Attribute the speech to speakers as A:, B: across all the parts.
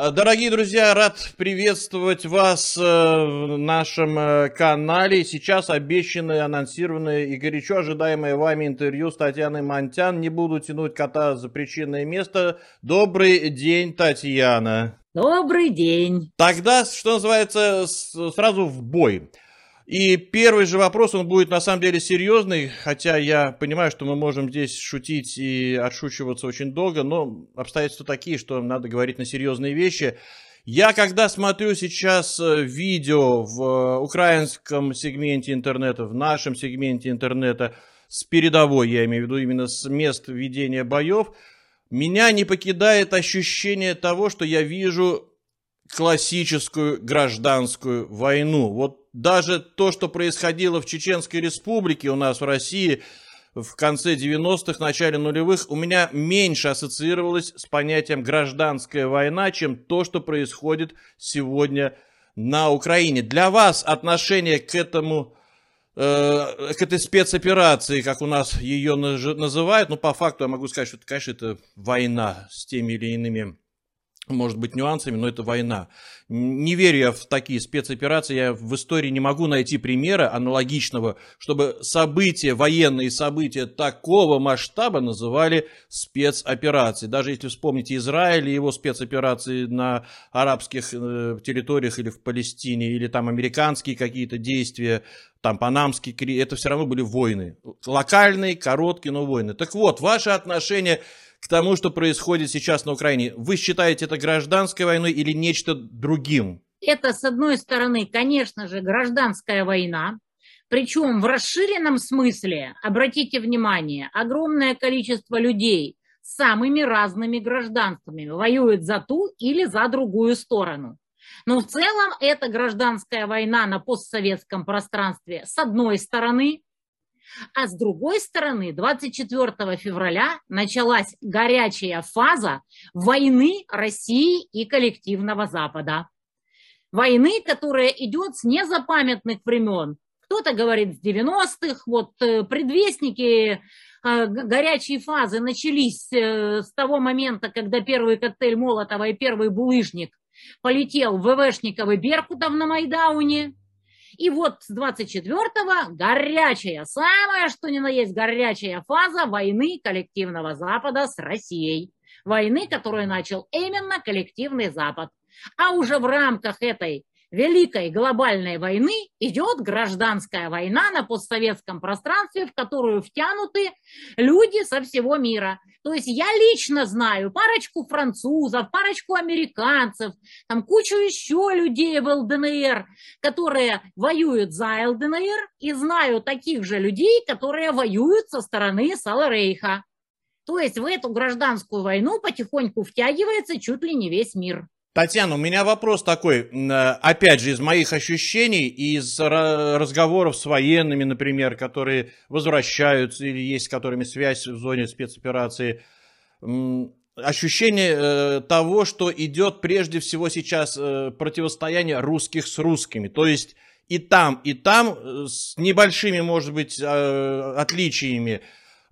A: Э, дорогие друзья, рад приветствовать вас э, в нашем э, канале. Сейчас обещанное, анонсированное и горячо ожидаемое вами интервью с Татьяной Монтян. Не буду тянуть кота за причинное место. Добрый день, Татьяна.
B: Добрый день.
A: Тогда, что называется, сразу в бой. И первый же вопрос, он будет на самом деле серьезный, хотя я понимаю, что мы можем здесь шутить и отшучиваться очень долго, но обстоятельства такие, что надо говорить на серьезные вещи. Я когда смотрю сейчас э, видео в э, украинском сегменте интернета, в нашем сегменте интернета, с передовой, я имею в виду именно с мест ведения боев, меня не покидает ощущение того, что я вижу классическую гражданскую войну. Вот даже то, что происходило в Чеченской республике у нас в России в конце 90-х, начале нулевых, у меня меньше ассоциировалось с понятием гражданская война, чем то, что происходит сегодня на Украине. Для вас отношение к этому э, к этой спецоперации, как у нас ее называют, ну, по факту я могу сказать, что, это, конечно, это война с теми или иными может быть, нюансами, но это война. Не верю я в такие спецоперации, я в истории не могу найти примера аналогичного, чтобы события, военные события такого масштаба называли спецоперацией. Даже если вспомните Израиль и его спецоперации на арабских э, территориях или в Палестине, или там американские какие-то действия, там панамские, это все равно были войны. Локальные, короткие, но войны. Так вот, ваше отношение к тому, что происходит сейчас на Украине. Вы считаете это гражданской войной или нечто другим?
B: Это, с одной стороны, конечно же, гражданская война, причем в расширенном смысле, обратите внимание, огромное количество людей с самыми разными гражданствами воюют за ту или за другую сторону. Но в целом это гражданская война на постсоветском пространстве с одной стороны, а с другой стороны, 24 февраля началась горячая фаза войны России и коллективного Запада. Войны, которая идет с незапамятных времен. Кто-то говорит с 90-х, вот э, предвестники э, горячей фазы начались э, с того момента, когда первый коктейль Молотова и первый булыжник полетел в ВВшников и Беркутов на Майдауне, и вот с 24-го горячая, самая что ни на есть горячая фаза войны коллективного Запада с Россией. Войны, которую начал именно коллективный Запад. А уже в рамках этой Великой глобальной войны идет гражданская война на постсоветском пространстве, в которую втянуты люди со всего мира. То есть я лично знаю парочку французов, парочку американцев, там кучу еще людей в ЛДНР, которые воюют за ЛДНР, и знаю таких же людей, которые воюют со стороны Саларейха. То есть в эту гражданскую войну потихоньку втягивается чуть ли не весь мир.
A: Татьяна, у меня вопрос такой, э, опять же, из моих ощущений, из разговоров с военными, например, которые возвращаются или есть с которыми связь в зоне спецоперации, ощущение э, того, что идет прежде всего сейчас э, противостояние русских с русскими, то есть и там, и там с небольшими, может быть, отличиями,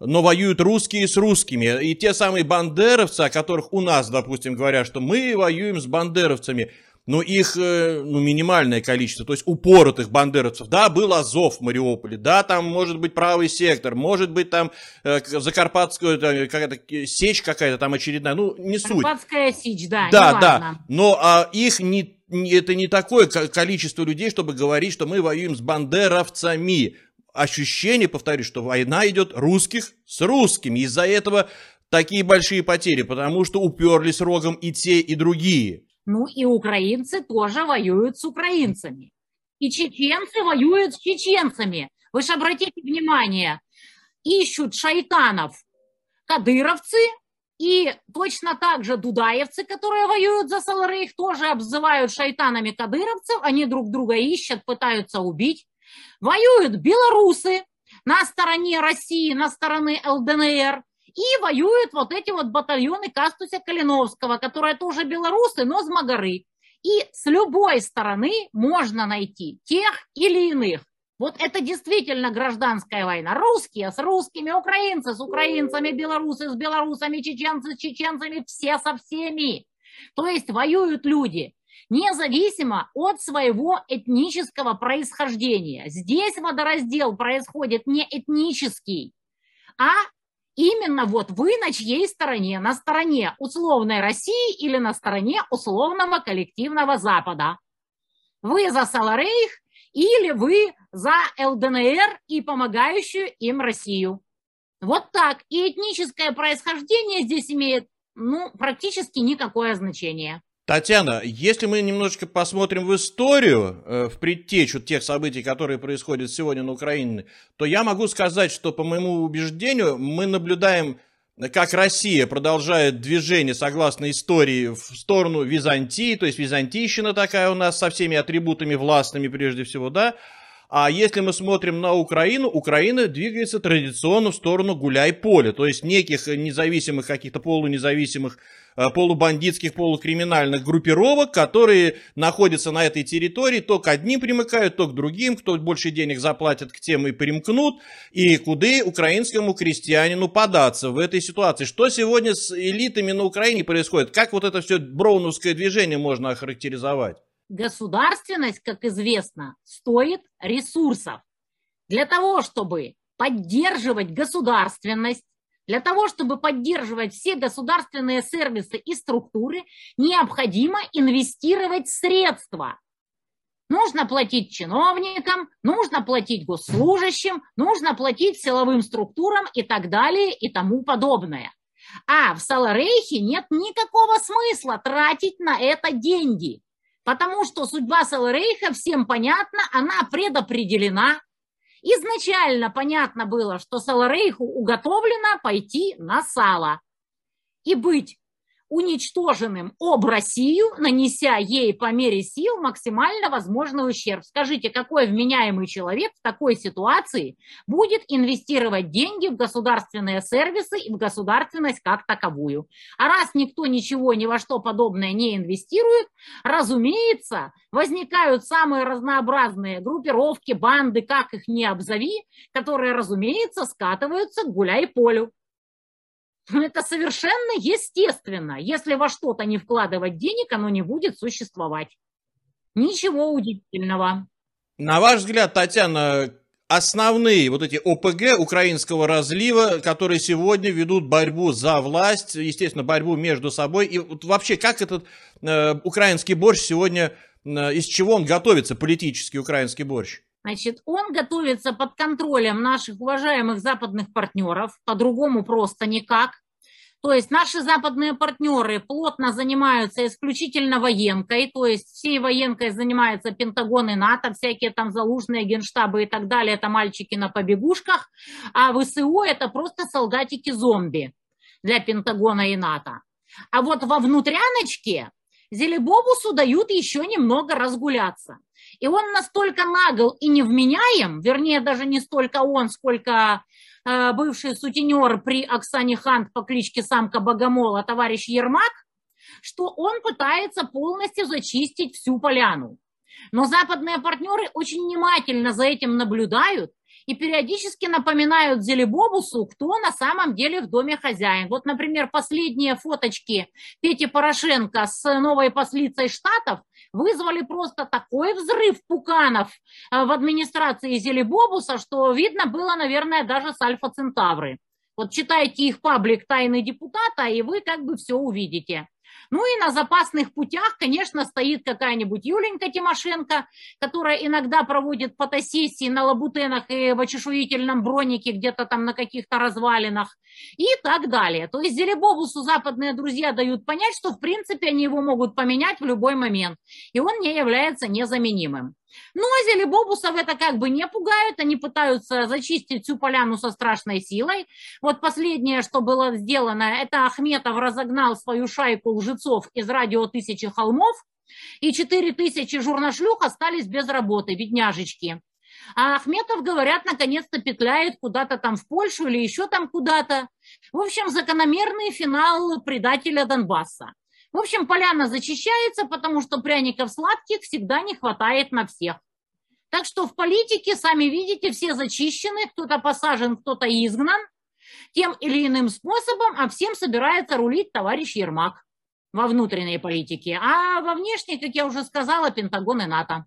A: но воюют русские с русскими. И те самые бандеровцы, о которых у нас, допустим, говорят, что мы воюем с бандеровцами, но их э, ну, минимальное количество, то есть упоротых бандеровцев. Да, был Азов в Мариуполе, да, там может быть правый сектор, может быть там э, Закарпатская какая-то сечь какая-то там очередная, ну не суть.
B: Закарпатская сечь, да,
A: Да, да, но а, их не, это не такое количество людей, чтобы говорить, что мы воюем с бандеровцами ощущение, повторюсь, что война идет русских с русскими. Из-за этого такие большие потери, потому что уперлись рогом и те, и другие.
B: Ну и украинцы тоже воюют с украинцами. И чеченцы воюют с чеченцами. Вы же обратите внимание, ищут шайтанов кадыровцы, и точно так же дудаевцы, которые воюют за Саларейх, тоже обзывают шайтанами кадыровцев. Они друг друга ищут, пытаются убить. Воюют белорусы на стороне России, на стороне ЛДНР. И воюют вот эти вот батальоны Кастуся Калиновского, которые тоже белорусы, но с Магары. И с любой стороны можно найти тех или иных. Вот это действительно гражданская война. Русские с русскими, украинцы с украинцами, белорусы с белорусами, чеченцы с чеченцами, все со всеми. То есть воюют люди независимо от своего этнического происхождения. Здесь водораздел происходит не этнический, а именно вот вы на чьей стороне? На стороне условной России или на стороне условного коллективного Запада? Вы за Саларейх или вы за ЛДНР и помогающую им Россию? Вот так. И этническое происхождение здесь имеет ну, практически никакое значение.
A: Татьяна, если мы немножечко посмотрим в историю, э, в предтечу тех событий, которые происходят сегодня на Украине, то я могу сказать, что, по моему убеждению, мы наблюдаем, как Россия продолжает движение, согласно истории, в сторону Византии, то есть византийщина такая у нас со всеми атрибутами властными прежде всего, да, а если мы смотрим на Украину, Украина двигается традиционно в сторону гуляй-поля, то есть неких независимых, каких-то полунезависимых, э, полубандитских, полукриминальных группировок, которые находятся на этой территории, то к одним примыкают, то к другим, кто больше денег заплатит, к тем и примкнут, и куда украинскому крестьянину податься в этой ситуации. Что сегодня с элитами на Украине происходит? Как вот это все броуновское движение можно охарактеризовать?
B: Государственность, как известно, стоит ресурсов. Для того, чтобы поддерживать государственность, для того, чтобы поддерживать все государственные сервисы и структуры, необходимо инвестировать средства. Нужно платить чиновникам, нужно платить госслужащим, нужно платить силовым структурам и так далее и тому подобное. А в Саларейхе нет никакого смысла тратить на это деньги. Потому что судьба Саларейха всем понятна, она предопределена. Изначально понятно было, что Саларейху уготовлено пойти на сало и быть уничтоженным об Россию, нанеся ей по мере сил максимально возможный ущерб. Скажите, какой вменяемый человек в такой ситуации будет инвестировать деньги в государственные сервисы и в государственность как таковую? А раз никто ничего ни во что подобное не инвестирует, разумеется, возникают самые разнообразные группировки, банды, как их не обзови, которые, разумеется, скатываются к гуляй-полю. Ну, это совершенно естественно. Если во что-то не вкладывать денег, оно не будет существовать. Ничего удивительного.
A: На ваш взгляд, Татьяна, основные вот эти ОПГ украинского разлива, которые сегодня ведут борьбу за власть, естественно, борьбу между собой. И вот вообще, как этот э, украинский борщ сегодня, э, из чего он готовится, политический украинский борщ?
B: Значит, он готовится под контролем наших уважаемых западных партнеров, по-другому просто никак. То есть наши западные партнеры плотно занимаются исключительно военкой, то есть всей военкой занимаются Пентагон и НАТО, всякие там залужные генштабы и так далее, это мальчики на побегушках, а ВСУ это просто солдатики-зомби для Пентагона и НАТО. А вот во внутряночке Зелебобусу дают еще немного разгуляться. И он настолько нагл и невменяем, вернее, даже не столько он, сколько э, бывший сутенер при Оксане Хант по кличке Самка Богомола, товарищ Ермак, что он пытается полностью зачистить всю поляну. Но западные партнеры очень внимательно за этим наблюдают и периодически напоминают Зелебобусу, кто на самом деле в доме хозяин. Вот, например, последние фоточки Пети Порошенко с новой послицей Штатов вызвали просто такой взрыв пуканов э, в администрации Зелебобуса, что видно было, наверное, даже с Альфа Центавры. Вот читайте их паблик «Тайны депутата», и вы как бы все увидите. Ну и на запасных путях, конечно, стоит какая-нибудь Юленька Тимошенко, которая иногда проводит фотосессии на лабутенах и в очешуительном бронике где-то там на каких-то развалинах и так далее. То есть Зелебобусу западные друзья дают понять, что в принципе они его могут поменять в любой момент, и он не является незаменимым. Но ну, а зелебобусов это как бы не пугают, они пытаются зачистить всю поляну со страшной силой. Вот последнее, что было сделано, это Ахметов разогнал свою шайку лжецов из радио «Тысячи холмов», и 4 тысячи журношлюх остались без работы, бедняжечки. А Ахметов, говорят, наконец-то петляет куда-то там в Польшу или еще там куда-то. В общем, закономерный финал предателя Донбасса. В общем, поляна зачищается, потому что пряников сладких всегда не хватает на всех. Так что в политике, сами видите, все зачищены, кто-то посажен, кто-то изгнан тем или иным способом, а всем собирается рулить товарищ Ермак. во внутренней политике, а во внешней, как я уже сказала, Пентагон и НАТО.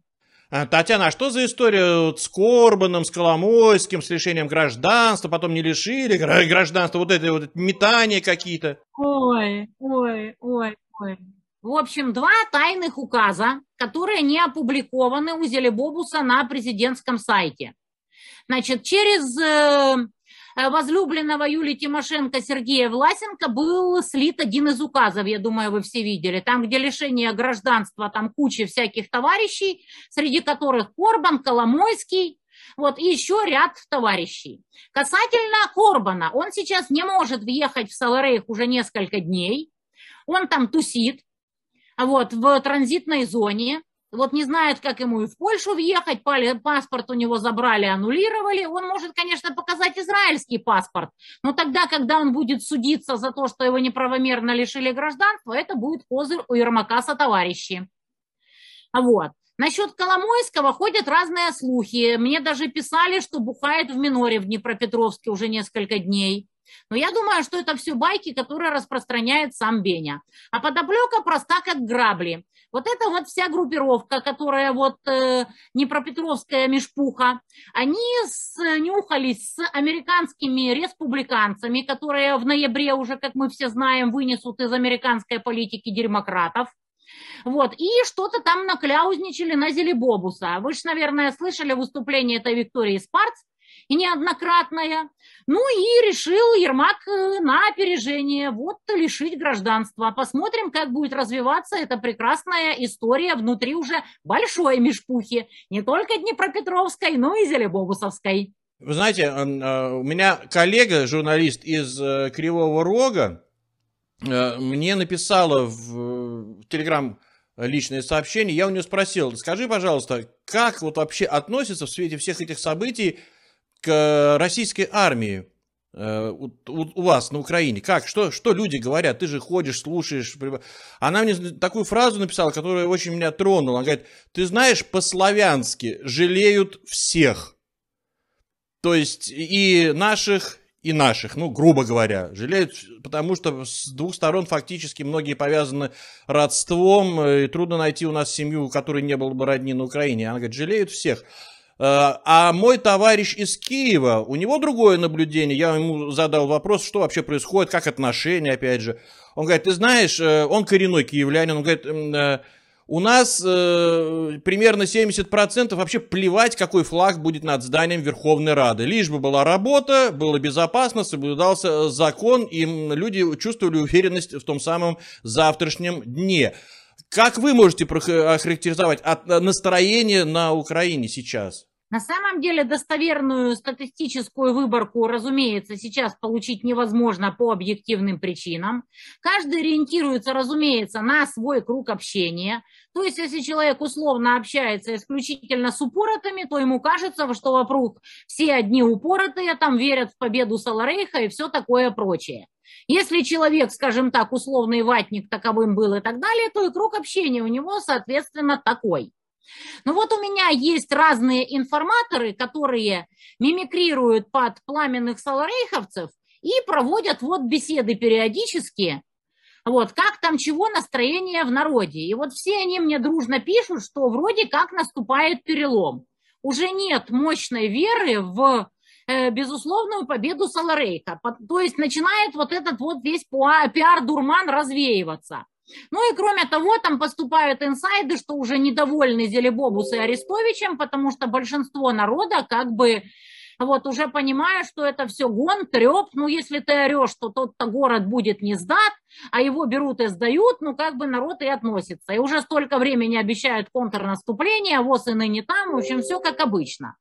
A: А, Татьяна, а что за история с Корбаном, с Коломойским, с лишением гражданства, потом не лишили гражданства, вот это вот метания какие-то?
B: Ой, ой, ой, В общем, два тайных указа, которые не опубликованы у Зелебобуса на президентском сайте. Значит, через э, Э, возлюбленного Юлии Тимошенко Сергея Власенко был слит один из указов, я думаю, вы все видели, там, где лишение гражданства, там куча всяких товарищей, среди которых Корбан, Коломойский, вот, и еще ряд товарищей. Касательно Корбана, он сейчас не может въехать в Саларейх уже несколько дней, он там тусит, вот, в транзитной зоне, вот не знает, как ему и в Польшу въехать, паспорт у него забрали, аннулировали. Он может, конечно, показать израильский паспорт, но тогда, когда он будет судиться за то, что его неправомерно лишили гражданства, это будет козырь у Ермака со товарищи. Вот. Насчет Коломойского ходят разные слухи. Мне даже писали, что бухает в Миноре в Днепропетровске уже несколько дней. Но я думаю, что это все байки, которые распространяет сам Беня. А подоплека проста, как грабли. Вот это вот вся группировка, которая вот э, Днепропетровская межпуха, они снюхались с американскими республиканцами, которые в ноябре уже, как мы все знаем, вынесут из американской политики демократов. Вот, и что-то там накляузничали на Зелебобуса. Вы же, наверное, слышали выступление этой Виктории Спарц, и неоднократная. Ну и решил Ермак э, на опережение вот лишить гражданства. Посмотрим, как будет развиваться эта прекрасная история внутри уже большой межпухи, не только Днепропетровской, но и Зелебобусовской.
A: Вы знаете, э, у меня коллега, журналист из э, Кривого Рога, мне написала в Телеграм личное сообщение, я у нее спросил, скажи, пожалуйста, как вот вообще относится в свете всех этих событий к российской армии э, у, у, вас на Украине? Как? Что, что люди говорят? Ты же ходишь, слушаешь. Она мне такую фразу написала, которая очень меня тронула. Она говорит, ты знаешь, по-славянски жалеют всех. То есть и наших, и наших, ну, грубо говоря, жалеют, потому что с двух сторон фактически многие повязаны родством, и трудно найти у нас семью, у которой не было бы родни на Украине. Она говорит, жалеют всех. Э, а мой товарищ из Киева, у него другое наблюдение. Я ему задал вопрос, что вообще происходит, как отношения, опять же. Он говорит, ты знаешь, э, он коренной киевлянин, он говорит, э, у нас э, примерно 70% вообще плевать, какой флаг будет над зданием Верховной Рады. Лишь бы была работа, было безопасно, соблюдался закон, и люди чувствовали уверенность в том самом завтрашнем дне. Как вы можете охарактеризовать настроение на Украине сейчас?
B: На самом деле достоверную статистическую выборку, разумеется, сейчас получить невозможно по объективным причинам. Каждый ориентируется, разумеется, на свой круг общения. То есть, если человек условно общается исключительно с упоротыми, то ему кажется, что вокруг все одни упоротые, там верят в победу Саларейха и все такое прочее. Если человек, скажем так, условный ватник таковым был и так далее, то и круг общения у него, соответственно, такой. Ну вот у меня есть разные информаторы, которые мимикрируют под пламенных саларейховцев и проводят вот беседы периодически, вот, как там чего настроение в народе. И вот все они мне дружно пишут, что вроде как наступает перелом. Уже нет мощной веры в э, безусловную победу Саларейка. То есть начинает вот этот вот весь пиар-дурман развеиваться. Ну и кроме того, там поступают инсайды, что уже недовольны Зелебобус и Арестовичем, потому что большинство народа как бы вот уже понимая, что это все гон, треп, ну если ты орешь, то тот-то город будет не сдат, а его берут и сдают, ну как бы народ и относится. И уже столько времени обещают контрнаступление, ВОЗ и ныне там, в общем, все как обычно.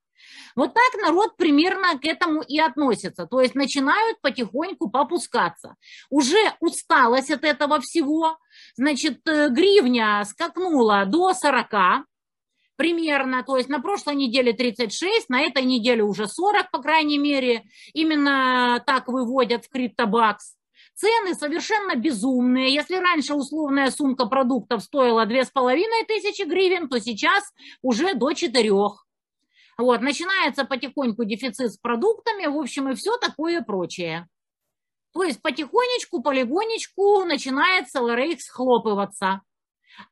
B: Вот так народ примерно к этому и относится. То есть начинают потихоньку попускаться. Уже усталость от этого всего. Значит, э, гривня скакнула до 40 примерно, то есть на прошлой неделе 36, на этой неделе уже 40, по крайней мере, именно так выводят в криптобакс. Цены совершенно безумные. Если раньше условная сумка продуктов стоила 2500 гривен, то сейчас уже до 4. Вот, начинается потихоньку дефицит с продуктами, в общем, и все такое прочее. То есть потихонечку, полигонечку начинает Целорейх схлопываться.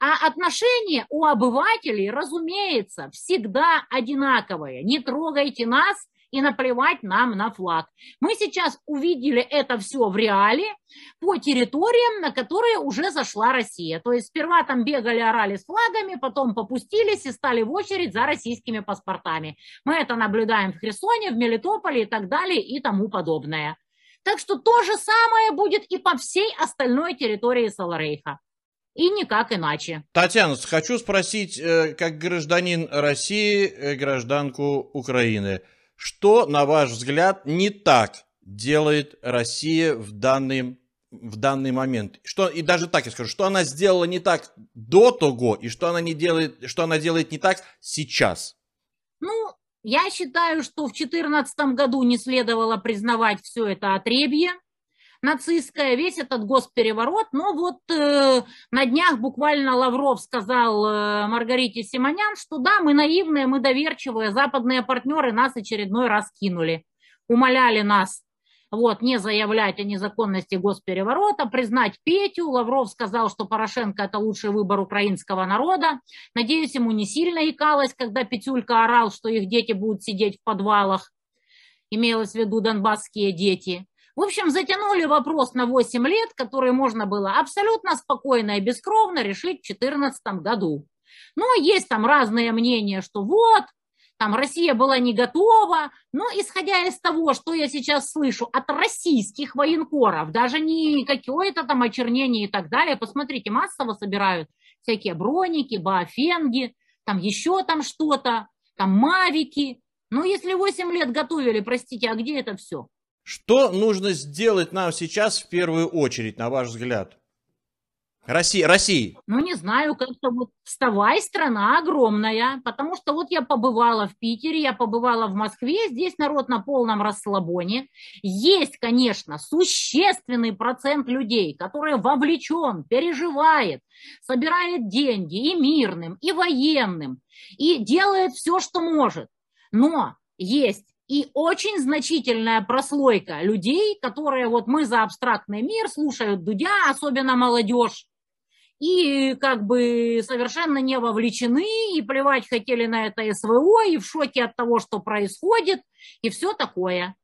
B: А отношения у обывателей, разумеется, всегда одинаковые. Не трогайте нас, и наплевать нам на флаг. Мы сейчас увидели это все в реале по территориям, на которые уже зашла Россия. То есть сперва там бегали, орали с флагами, потом попустились и стали в очередь за российскими паспортами. Мы это наблюдаем в Херсоне, в Мелитополе и так далее и тому подобное. Так что то же самое будет и по всей остальной территории Саларейха. И никак иначе.
A: Татьяна, хочу спросить, э, как гражданин России, э, гражданку Украины – что, на ваш взгляд, не так делает Россия в данный, в данный момент? Что, и даже так я скажу, что она сделала не так до того, и что она, не делает, что она делает не так сейчас?
B: Ну, я считаю, что в 2014 году не следовало признавать все это отребье нацистская, весь этот госпереворот. Но вот э, на днях буквально Лавров сказал э, Маргарите Симонян, что да, мы наивные, мы доверчивые, западные партнеры нас очередной раз кинули, умоляли нас вот, не заявлять о незаконности госпереворота, признать Петю. Лавров сказал, что Порошенко – это лучший выбор украинского народа. Надеюсь, ему не сильно икалось, когда Петюлька орал, что их дети будут сидеть в подвалах. Имелось в виду донбасские дети. В общем, затянули вопрос на 8 лет, который можно было абсолютно спокойно и бескровно решить в 2014 году. Но есть там разные мнения, что вот, там Россия была не готова, но исходя из того, что я сейчас слышу от российских военкоров, даже не какое-то там очернение и так далее, посмотрите, массово собирают всякие броники, баофенги, там еще там что-то, там мавики. Ну, если 8 лет готовили, простите, а где это все?
A: Что нужно сделать нам сейчас в первую очередь, на ваш взгляд? Россия, России.
B: Ну, не знаю, как-то вот вставай, страна огромная, потому что вот я побывала в Питере, я побывала в Москве, здесь народ на полном расслабоне. Есть, конечно, существенный процент людей, который вовлечен, переживает, собирает деньги и мирным, и военным, и делает все, что может. Но есть и очень значительная прослойка людей, которые вот мы за абстрактный мир слушают Дудя, особенно молодежь, и как бы совершенно не вовлечены, и плевать хотели на это СВО, и в шоке от того, что происходит, и все такое.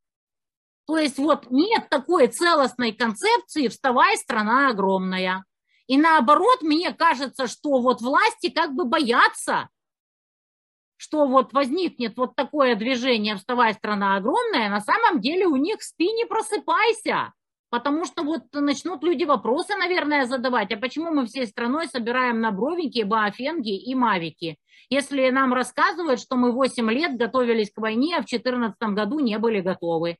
B: То есть вот нет такой целостной концепции «вставай, страна огромная». И наоборот, мне кажется, что вот власти как бы боятся что вот возникнет вот такое движение «Вставай, страна огромная», на самом деле у них спи, не просыпайся. Потому что вот начнут люди вопросы, наверное, задавать, а почему мы всей страной собираем на бровики, баофенги и мавики? Если нам рассказывают, что мы 8 лет готовились к войне, а в 2014 году не были готовы.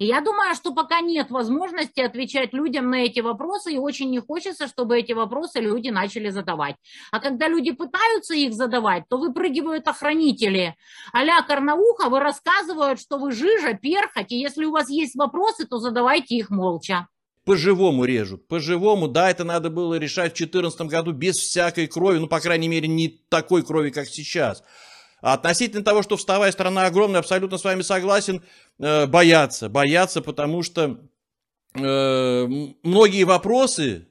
B: И я думаю, что пока нет возможности отвечать людям на эти вопросы, и очень не хочется, чтобы эти вопросы люди начали задавать. А когда люди пытаются их задавать, то выпрыгивают охранители. А-ля Карнауховы рассказывают, что вы жижа, перхоть, и если у вас есть вопросы, то задавайте их молча
A: по-живому режут. По-живому, да, это надо было решать в 2014 году без всякой крови, ну, по крайней мере, не такой крови, как сейчас. А относительно того, что вставая страна огромная, абсолютно с вами согласен, э, боятся. Боятся, потому что э, многие вопросы,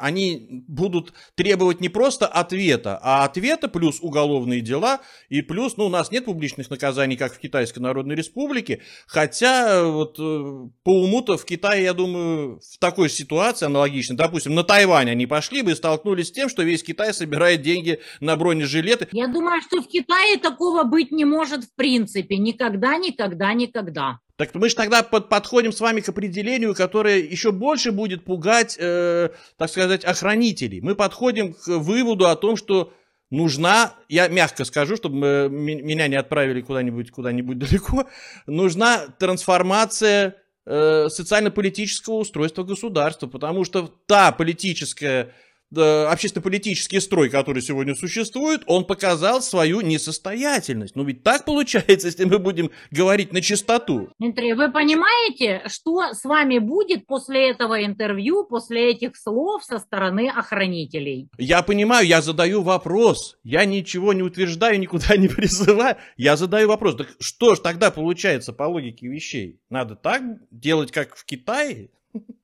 A: они будут требовать не просто ответа, а ответа плюс уголовные дела и плюс, ну, у нас нет публичных наказаний, как в Китайской Народной Республике, хотя э, вот э, по уму-то в Китае, я думаю, в такой ситуации аналогично, допустим, на Тайвань они пошли бы и столкнулись с тем, что весь Китай собирает деньги на бронежилеты.
B: Я думаю, что в Китае такого быть не может в принципе, никогда, никогда, никогда.
A: Так мы же тогда под, подходим с вами к определению, которое еще больше будет пугать, э, так сказать, охранителей. Мы подходим к выводу о том, что нужна, я мягко скажу, чтобы мы, меня не отправили куда-нибудь куда-нибудь далеко, нужна трансформация э, социально-политического устройства государства, потому что та политическая общественно-политический строй, который сегодня существует, он показал свою несостоятельность. Ну ведь так получается, если мы будем говорить на чистоту.
B: Дмитрий, вы понимаете, что с вами будет после этого интервью, после этих слов со стороны охранителей?
A: Я понимаю, я задаю вопрос. Я ничего не утверждаю, никуда не призываю. Я задаю вопрос. Так что ж тогда получается по логике вещей? Надо так делать, как в Китае?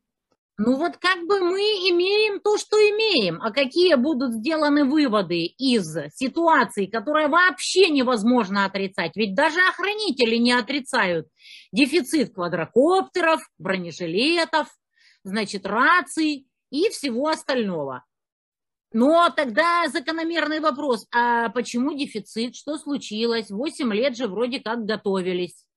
B: Ну вот как бы мы имеем то, что имеем, а какие будут сделаны выводы из ситуации, которая вообще невозможно отрицать, ведь даже охранители не отрицают дефицит квадрокоптеров, бронежилетов, значит, раций и всего остального. Но тогда закономерный вопрос, а почему дефицит, что случилось? Восемь лет же вроде как готовились.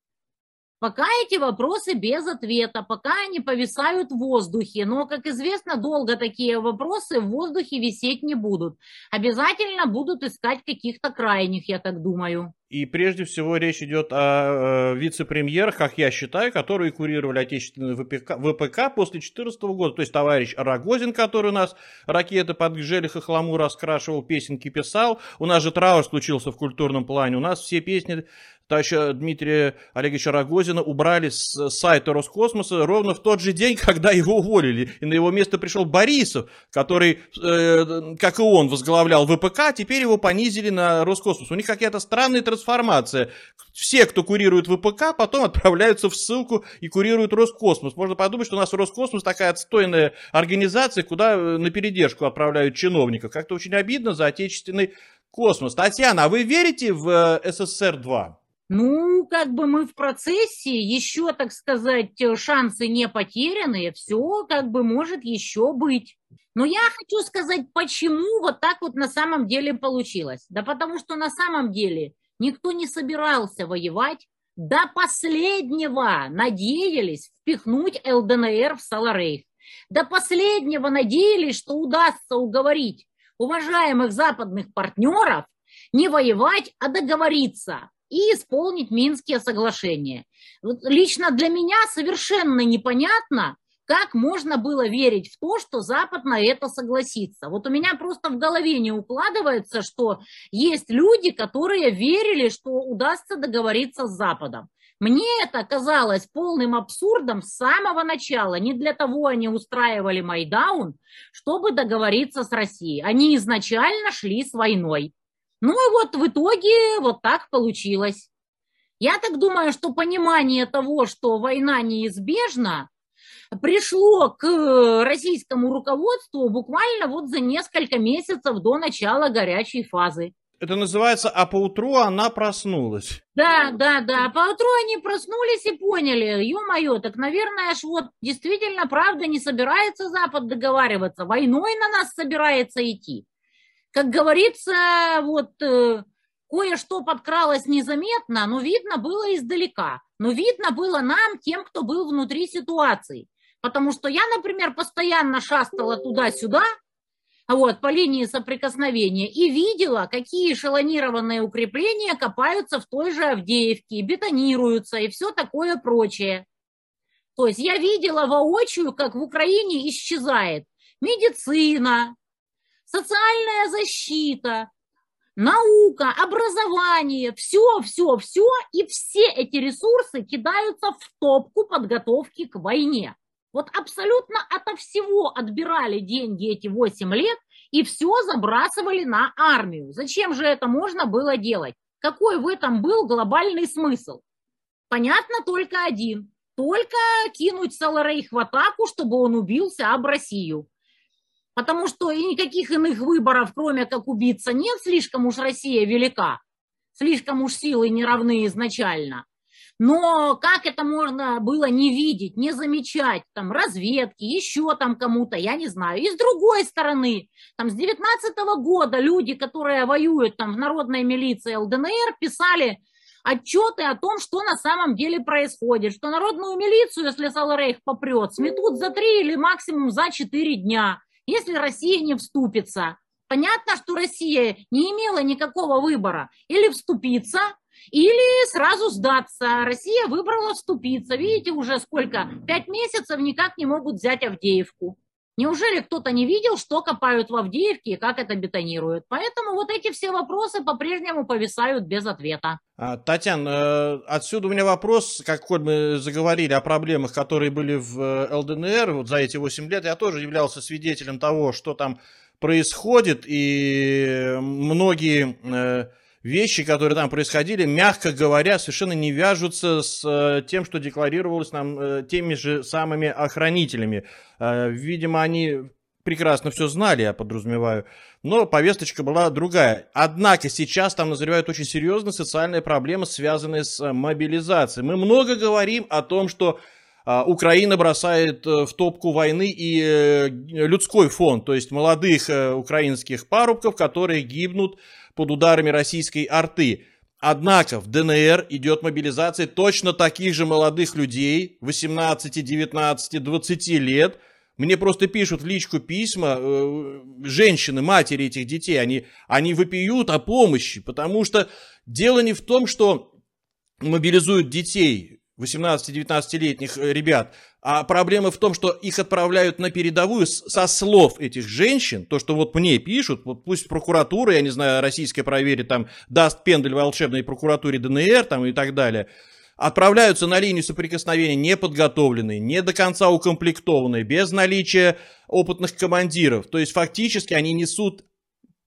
B: Пока эти вопросы без ответа, пока они повисают в воздухе. Но, как известно, долго такие вопросы в воздухе висеть не будут. Обязательно будут искать каких-то крайних, я так думаю.
A: И прежде всего речь идет о э, вице-премьерах, как я считаю, которые курировали отечественный ВПК, ВПК после 2014 года. То есть товарищ Рогозин, который у нас ракеты под Желих и Хламу раскрашивал, песенки писал. У нас же траур случился в культурном плане. У нас все песни товарища Дмитрия Олеговича Рогозина убрали с сайта Роскосмоса ровно в тот же день, когда его уволили. И на его место пришел Борисов, который, э, как и он, возглавлял ВПК, теперь его понизили на Роскосмос. У них какая-то странная трансформация. Все, кто курирует ВПК, потом отправляются в ссылку и курируют Роскосмос. Можно подумать, что у нас Роскосмос такая отстойная организация, куда э, на передержку отправляют чиновников. Как-то очень обидно за отечественный космос. Татьяна, а вы верите в э, СССР-2?
B: Ну, как бы мы в процессе, еще, так сказать, шансы не потеряны, все как бы может еще быть. Но я хочу сказать, почему вот так вот на самом деле получилось. Да потому что на самом деле никто не собирался воевать, до последнего надеялись впихнуть ЛДНР в Саларейх. До последнего надеялись, что удастся уговорить уважаемых западных партнеров не воевать, а договориться и исполнить Минские соглашения. Вот лично для меня совершенно непонятно, как можно было верить в то, что Запад на это согласится. Вот у меня просто в голове не укладывается, что есть люди, которые верили, что удастся договориться с Западом. Мне это казалось полным абсурдом с самого начала. Не для того они устраивали Майдаун, чтобы договориться с Россией. Они изначально шли с войной. Ну и вот в итоге вот так получилось. Я так думаю, что понимание того, что война неизбежна, пришло к российскому руководству буквально вот за несколько месяцев до начала горячей фазы.
A: Это называется «а поутру она проснулась».
B: Да, да, да. Поутру они проснулись и поняли, ё-моё, так, наверное, ж вот действительно, правда, не собирается Запад договариваться, войной на нас собирается идти. Как говорится, вот э, кое-что подкралось незаметно, но видно было издалека. Но видно было нам, тем, кто был внутри ситуации. Потому что я, например, постоянно шастала туда-сюда, вот, по линии соприкосновения, и видела, какие эшелонированные укрепления копаются в той же Авдеевке, бетонируются и все такое прочее. То есть я видела воочию, как в Украине исчезает медицина, социальная защита, наука, образование, все, все, все, и все эти ресурсы кидаются в топку подготовки к войне. Вот абсолютно ото всего отбирали деньги эти 8 лет и все забрасывали на армию. Зачем же это можно было делать? Какой в этом был глобальный смысл? Понятно только один. Только кинуть Саларейх в атаку, чтобы он убился об Россию потому что и никаких иных выборов, кроме как убиться, нет, слишком уж Россия велика, слишком уж силы не равны изначально. Но как это можно было не видеть, не замечать, там, разведки, еще там кому-то, я не знаю. И с другой стороны, там, с 19 -го года люди, которые воюют там в народной милиции ЛДНР, писали отчеты о том, что на самом деле происходит, что народную милицию, если Саларейх попрет, сметут за три или максимум за четыре дня если Россия не вступится. Понятно, что Россия не имела никакого выбора. Или вступиться, или сразу сдаться. Россия выбрала вступиться. Видите, уже сколько? Пять месяцев никак не могут взять Авдеевку. Неужели кто-то не видел, что копают в Авдеевке и как это бетонируют? Поэтому вот эти все вопросы по-прежнему повисают без ответа.
A: А, Татьяна, э, отсюда у меня вопрос, как мы заговорили о проблемах, которые были в э, ЛДНР вот за эти 8 лет. Я тоже являлся свидетелем того, что там происходит, и многие э, вещи, которые там происходили, мягко говоря, совершенно не вяжутся с э, тем, что декларировалось нам э, теми же самыми охранителями. Э, видимо, они прекрасно все знали, я подразумеваю, но повесточка была другая. Однако сейчас там назревают очень серьезные социальные проблемы, связанные с мобилизацией. Мы много говорим о том, что Украина бросает в топку войны и людской фонд, то есть молодых украинских парубков, которые гибнут под ударами российской арты. Однако в ДНР идет мобилизация точно таких же молодых людей, 18, 19, 20 лет. Мне просто пишут в личку письма э, женщины, матери этих детей, они, они выпьют о помощи, потому что дело не в том, что мобилизуют детей, 18-19-летних э, ребят. А проблема в том, что их отправляют на передовую со слов этих женщин, то, что вот мне пишут, вот пусть прокуратура, я не знаю, российская проверит, там, даст пендель волшебной прокуратуре ДНР, там, и так далее, отправляются на линию соприкосновения неподготовленные, не до конца укомплектованные, без наличия опытных командиров. То есть фактически они несут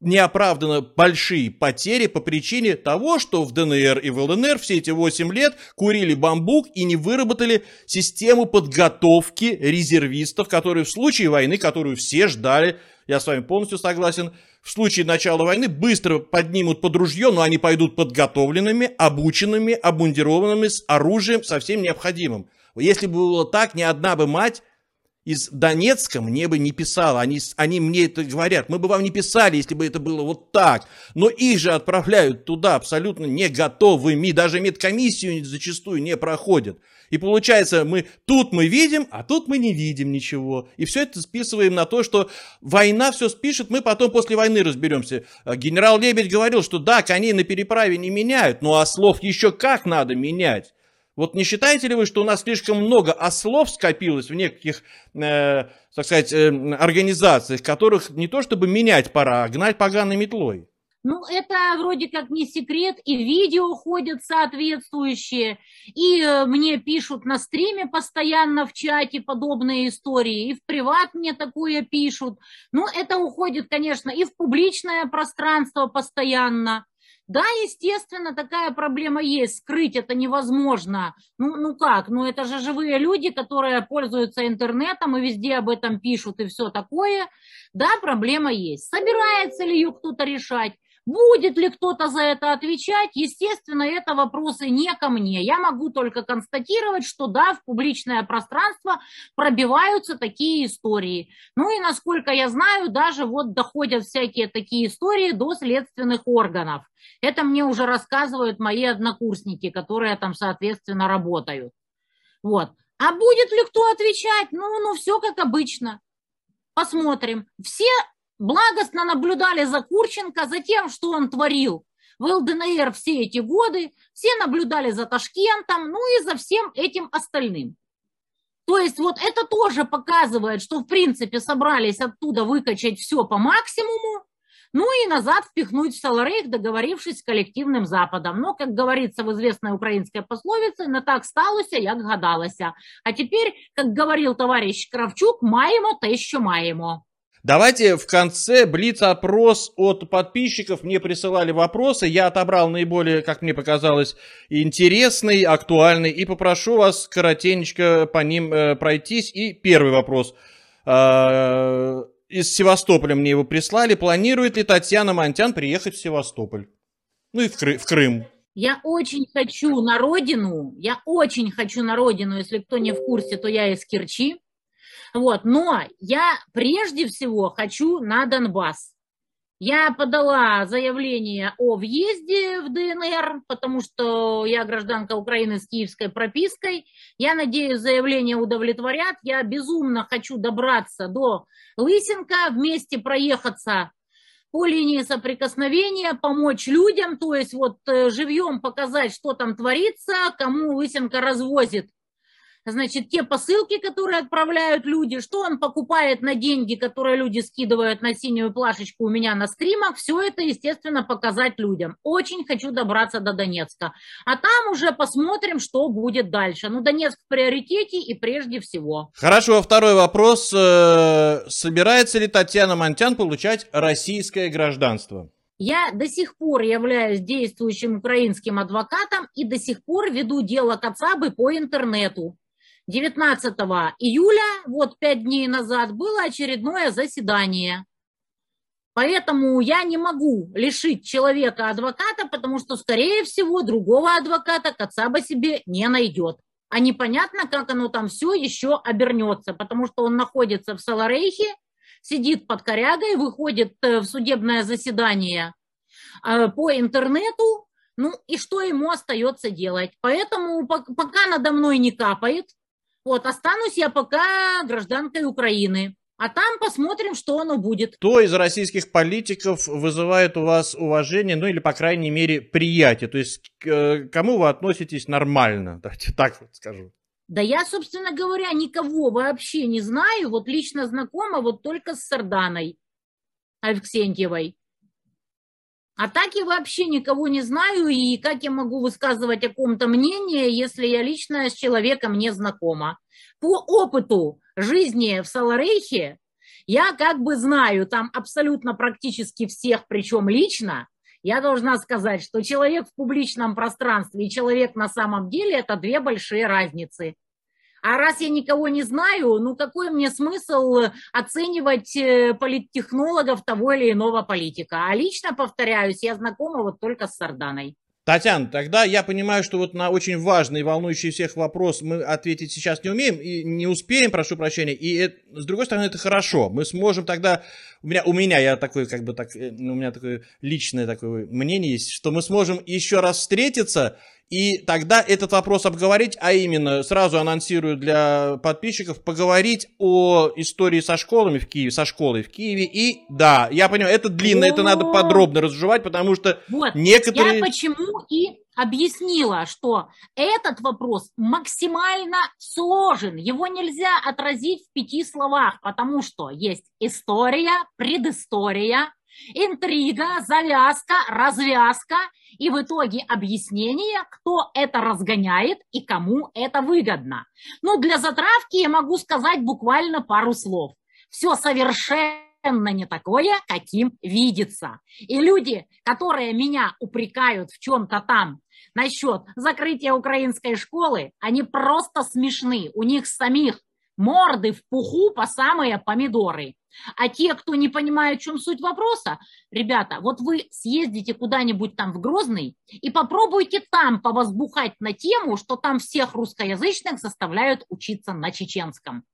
A: неоправданно большие потери по причине того, что в ДНР и в ЛНР все эти 8 лет курили бамбук и не выработали систему подготовки резервистов, которые в случае войны, которую все ждали, я с вами полностью согласен, в случае начала войны быстро поднимут под ружье, но они пойдут подготовленными, обученными, обмундированными, с оружием, со всем необходимым. Если бы было так, ни одна бы мать из Донецка мне бы не писала. Они, они мне это говорят. Мы бы вам не писали, если бы это было вот так. Но их же отправляют туда абсолютно не готовыми. Даже медкомиссию зачастую не проходят. И получается, мы тут мы видим, а тут мы не видим ничего. И все это списываем на то, что война все спишет, мы потом после войны разберемся. Генерал Лебедь говорил, что да, коней на переправе не меняют, но а слов еще как надо менять. Вот не считаете ли вы, что у нас слишком много ослов скопилось в неких, э, так сказать, э, организациях, которых не то чтобы менять пора, а гнать поганой метлой?
B: Ну, это вроде как не секрет, и видео ходят соответствующие, и э, мне пишут на стриме постоянно в чате подобные истории, и в приват мне такое пишут. Ну, это уходит, конечно, и в публичное пространство постоянно. Да, естественно, такая проблема есть, скрыть это невозможно. Ну, ну как, ну это же живые люди, которые пользуются интернетом и везде об этом пишут и все такое. Да, проблема есть. Собирается ли ее кто-то решать? Будет ли кто-то за это отвечать? Естественно, это вопросы не ко мне. Я могу только констатировать, что да, в публичное пространство пробиваются такие истории. Ну и насколько я знаю, даже вот доходят всякие такие истории до следственных органов. Это мне уже рассказывают мои однокурсники, которые там, соответственно, работают. Вот. А будет ли кто отвечать? Ну, ну, все как обычно. Посмотрим. Все благостно наблюдали за Курченко, за тем, что он творил в ЛДНР все эти годы, все наблюдали за Ташкентом, ну и за всем этим остальным. То есть вот это тоже показывает, что в принципе собрались оттуда выкачать все по максимуму, ну и назад впихнуть в Саларейх, договорившись с коллективным Западом. Но, как говорится в известной украинской пословице, на так сталося, як гадалося. А теперь, как говорил товарищ Кравчук, маемо, то еще маемо.
A: Давайте в конце блиц-опрос от подписчиков. Мне присылали вопросы. Я отобрал наиболее, как мне показалось, интересный, актуальный. И попрошу вас коротенько по ним э, пройтись. И первый вопрос. Э, из Севастополя мне его прислали. Планирует ли Татьяна Монтян приехать в Севастополь? Ну и в, Кры- в Крым.
B: Я очень хочу на родину, я очень хочу на родину, если кто не в курсе, то я из Керчи. Вот, но я прежде всего хочу на Донбасс. Я подала заявление о въезде в ДНР, потому что я гражданка Украины с киевской пропиской. Я надеюсь, заявление удовлетворят. Я безумно хочу добраться до Лысенко, вместе проехаться по линии соприкосновения, помочь людям, то есть вот э, живьем показать, что там творится, кому Лысенко развозит значит, те посылки, которые отправляют люди, что он покупает на деньги, которые люди скидывают на синюю плашечку у меня на стримах, все это, естественно, показать людям. Очень хочу добраться до Донецка. А там уже посмотрим, что будет дальше. Ну, Донецк в приоритете и прежде всего.
A: Хорошо, второй вопрос. Э, собирается ли Татьяна Монтян получать российское гражданство?
B: Я до сих пор являюсь действующим украинским адвокатом и до сих пор веду дело Кацабы по интернету. 19 июля, вот пять дней назад, было очередное заседание. Поэтому я не могу лишить человека адвоката, потому что, скорее всего, другого адвоката Кацаба себе не найдет. А непонятно, как оно там все еще обернется, потому что он находится в Саларейхе, сидит под корягой, выходит э, в судебное заседание э, по интернету, ну и что ему остается делать? Поэтому пока надо мной не капает, вот, останусь я пока гражданкой Украины. А там посмотрим, что оно будет.
A: Кто из российских политиков вызывает у вас уважение, ну или, по крайней мере, приятие? То есть к э, кому вы относитесь нормально? Давайте так вот скажу.
B: Да я, собственно говоря, никого вообще не знаю. Вот лично знакома вот только с Сарданой Алексентьевой. А так я вообще никого не знаю, и как я могу высказывать о ком-то мнение, если я лично с человеком не знакома. По опыту жизни в Саларейхе я как бы знаю там абсолютно практически всех, причем лично. Я должна сказать, что человек в публичном пространстве и человек на самом деле – это две большие разницы. А раз я никого не знаю, ну какой мне смысл оценивать э, политтехнологов того или иного политика? А лично, повторяюсь, я знакома вот только с Сарданой.
A: Татьяна, тогда я понимаю, что вот на очень важный волнующий всех вопрос мы ответить сейчас не умеем и не успеем, прошу прощения. И это, с другой стороны, это хорошо. Мы сможем тогда... У меня, у меня я такой, как бы так, э, у меня такое личное такое мнение есть, что мы сможем еще раз встретиться, и тогда этот вопрос обговорить, а именно, сразу анонсирую для подписчиков, поговорить о истории со школами в Киеве, со школой в Киеве. И да, я понимаю, это длинно, это надо подробно разжевать, потому что вот, некоторые...
B: Я почему и объяснила, что этот вопрос максимально сложен. Его нельзя отразить в пяти словах, потому что есть история, предыстория, интрига, завязка, развязка и в итоге объяснение, кто это разгоняет и кому это выгодно. Ну, для затравки я могу сказать буквально пару слов. Все совершенно не такое, каким видится. И люди, которые меня упрекают в чем-то там насчет закрытия украинской школы, они просто смешны. У них самих морды в пуху по самые помидоры. А те, кто не понимает, в чем суть вопроса, ребята, вот вы съездите куда-нибудь там в Грозный и попробуйте там повозбухать на тему, что там всех русскоязычных заставляют учиться на чеченском.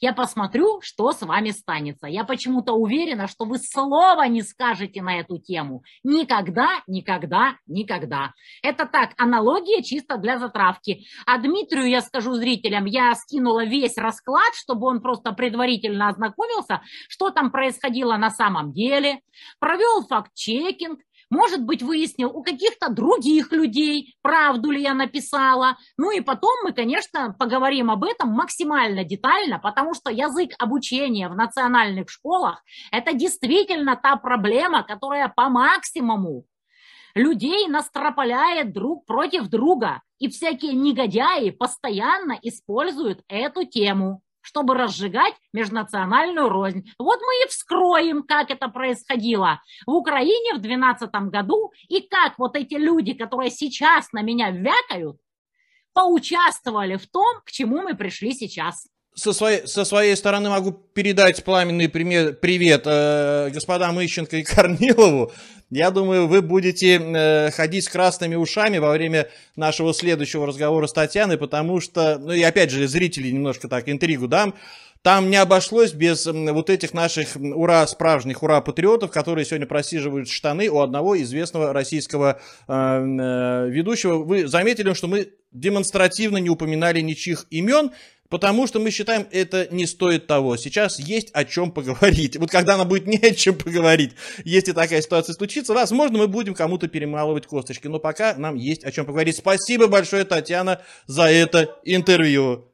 B: Я посмотрю, что с вами станется. Я почему-то уверена, что вы слова не скажете на эту тему. Никогда, никогда, никогда. Это так, аналогия чисто для затравки. А Дмитрию я скажу зрителям, я скинула весь расклад, чтобы он просто предварительно ознакомился, что там происходило на самом деле, провел факт-чекинг, может быть, выяснил у каких-то других людей, правду ли я написала. Ну и потом мы, конечно, поговорим об этом максимально детально, потому что язык обучения в национальных школах – это действительно та проблема, которая по максимуму людей настропаляет друг против друга. И всякие негодяи постоянно используют эту тему чтобы разжигать межнациональную рознь. Вот мы и вскроем, как это происходило в Украине в 2012 году, и как вот эти люди, которые сейчас на меня вякают, поучаствовали в том, к чему мы пришли сейчас
A: со своей, со своей стороны могу передать пламенный пример, привет э, господам Ищенко и Корнилову. Я думаю, вы будете э, ходить с красными ушами во время нашего следующего разговора с Татьяной, потому что, ну и опять же, зрители немножко так интригу дам. Там не обошлось без вот этих наших ура справжних ура патриотов, которые сегодня просиживают штаны у одного известного российского э, э, ведущего. Вы заметили, что мы демонстративно не упоминали ничьих имен, Потому что мы считаем, это не стоит того. Сейчас есть о чем поговорить. Вот когда нам будет не о чем поговорить, если такая ситуация случится, возможно, мы будем кому-то перемалывать косточки. Но пока нам есть о чем поговорить. Спасибо большое, Татьяна, за это интервью.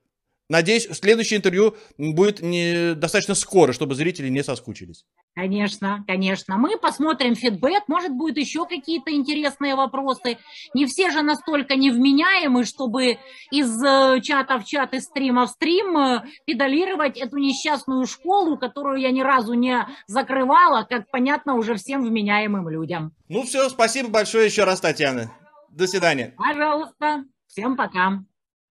A: Надеюсь, следующее интервью будет не, достаточно скоро, чтобы зрители не соскучились.
B: Конечно, конечно. Мы посмотрим фидбэк, может, будут еще какие-то интересные вопросы. Не все же настолько невменяемы, чтобы из э, чата в чат, из стрима в стрим э, педалировать эту несчастную школу, которую я ни разу не закрывала, как понятно уже всем вменяемым людям.
A: Ну все, спасибо большое еще раз, Татьяна. До свидания.
B: Пожалуйста. Всем пока.